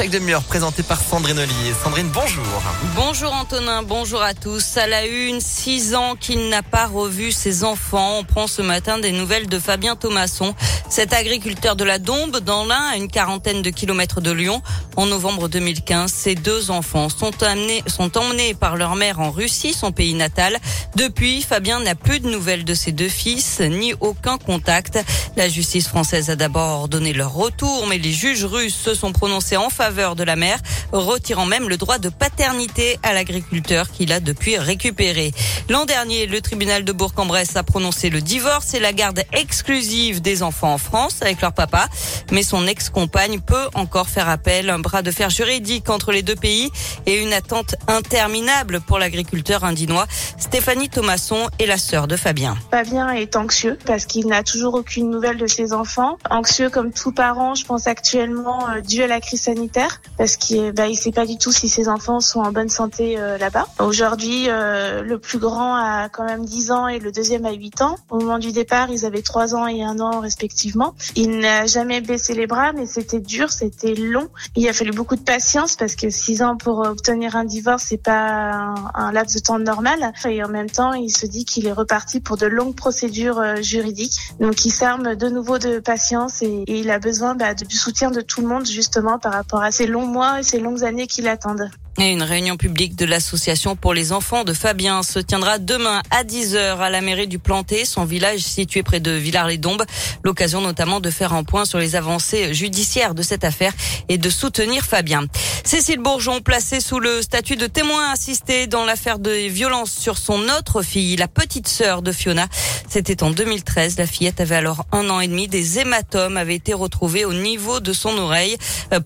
chaque demi-heure présenté par Sandrine Ollier. Sandrine, bonjour. Bonjour Antonin, bonjour à tous. À la une, six ans qu'il n'a pas revu ses enfants. On prend ce matin des nouvelles de Fabien Thomasson, cet agriculteur de la Dombe dans l'Ain, à une quarantaine de kilomètres de Lyon. En novembre 2015, ses deux enfants sont, amenés, sont emmenés par leur mère en Russie, son pays natal. Depuis, Fabien n'a plus de nouvelles de ses deux fils, ni aucun contact. La justice française a d'abord ordonné leur retour, mais les juges russes se sont prononcés en faveur de la mère, retirant même le droit de paternité à l'agriculteur qu'il a depuis récupéré. L'an dernier, le tribunal de Bourg-en-Bresse a prononcé le divorce et la garde exclusive des enfants en France avec leur papa, mais son ex-compagne peut encore faire appel, un bras de fer juridique entre les deux pays et une attente interminable pour l'agriculteur indinois. Stéphanie Thomasson est la sœur de Fabien. Fabien est anxieux parce qu'il n'a toujours aucune nouvelle de ses enfants. Anxieux comme tout parent, je pense actuellement euh, dû à la crise sanitaire parce qu'il bah, il sait pas du tout si ses enfants sont en bonne santé euh, là-bas. Aujourd'hui, euh, le plus grand a quand même 10 ans et le deuxième a 8 ans. Au moment du départ, ils avaient 3 ans et 1 an respectivement. Il n'a jamais baissé les bras, mais c'était dur, c'était long. Il a fallu beaucoup de patience parce que 6 ans pour obtenir un divorce, c'est pas un, laps de temps normal. Et en même temps, il se dit qu'il est reparti pour de longues procédures juridiques. Donc il s'arme de nouveau de patience et, et il a besoin bah, du soutien de tout le monde justement par rapport à ces longs mois et ces longues années qui l'attendent. Et une réunion publique de l'association pour les enfants de Fabien se tiendra demain à 10h à la mairie du Planté, son village situé près de Villars-les-Dombes. L'occasion notamment de faire un point sur les avancées judiciaires de cette affaire et de soutenir Fabien. Cécile Bourgeon, placée sous le statut de témoin assisté dans l'affaire de violence sur son autre fille, la petite sœur de Fiona. C'était en 2013. La fillette avait alors un an et demi. Des hématomes avaient été retrouvés au niveau de son oreille.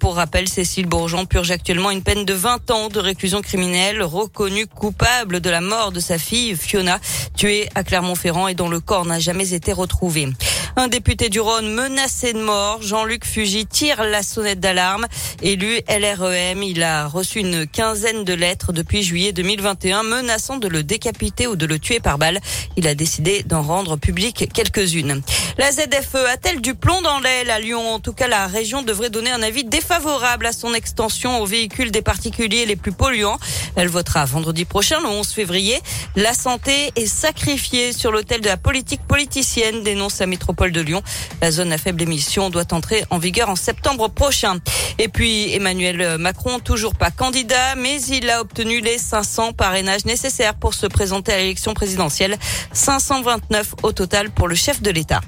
Pour rappel, Cécile Bourgeon purge actuellement une peine de 20 ans de réclusion criminelle, reconnue coupable de la mort de sa fille Fiona, tuée à Clermont-Ferrand et dont le corps n'a jamais été retrouvé. Un député du Rhône menacé de mort, Jean-Luc Fugy, tire la sonnette d'alarme. Élu LREM, il a reçu une quinzaine de lettres depuis juillet 2021 menaçant de le décapiter ou de le tuer par balle. Il a décidé d'en rendre public quelques-unes. La ZFE a-t-elle du plomb dans l'aile à Lyon? En tout cas, la région devrait donner un avis défavorable à son extension aux véhicules des particuliers les plus polluants. Elle votera vendredi prochain, le 11 février. La santé est sacrifiée sur l'autel de la politique politicienne, dénonce la métropole de Lyon. La zone à faible émission doit entrer en vigueur en septembre prochain. Et puis Emmanuel Macron, toujours pas candidat, mais il a obtenu les 500 parrainages nécessaires pour se présenter à l'élection présidentielle. 529 au total pour le chef de l'État.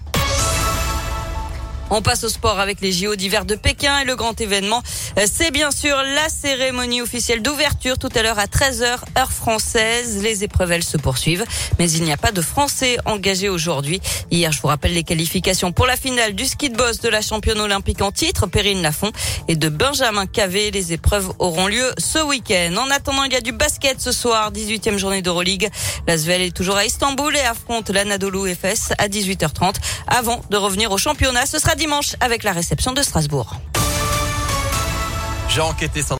On passe au sport avec les JO d'hiver de Pékin et le grand événement, c'est bien sûr la cérémonie officielle d'ouverture tout à l'heure à 13h heure française. Les épreuves elles se poursuivent, mais il n'y a pas de Français engagés aujourd'hui. Hier, je vous rappelle les qualifications pour la finale du ski de boss de la championne olympique en titre, Perrine Lafont et de Benjamin Cavé. Les épreuves auront lieu ce week-end. En attendant, il y a du basket ce soir, 18e journée d'Euroleague. L'Asvel est toujours à Istanbul et affronte l'Anadolu FS à 18h30 avant de revenir au championnat. Ce sera dimanche avec la réception de Strasbourg.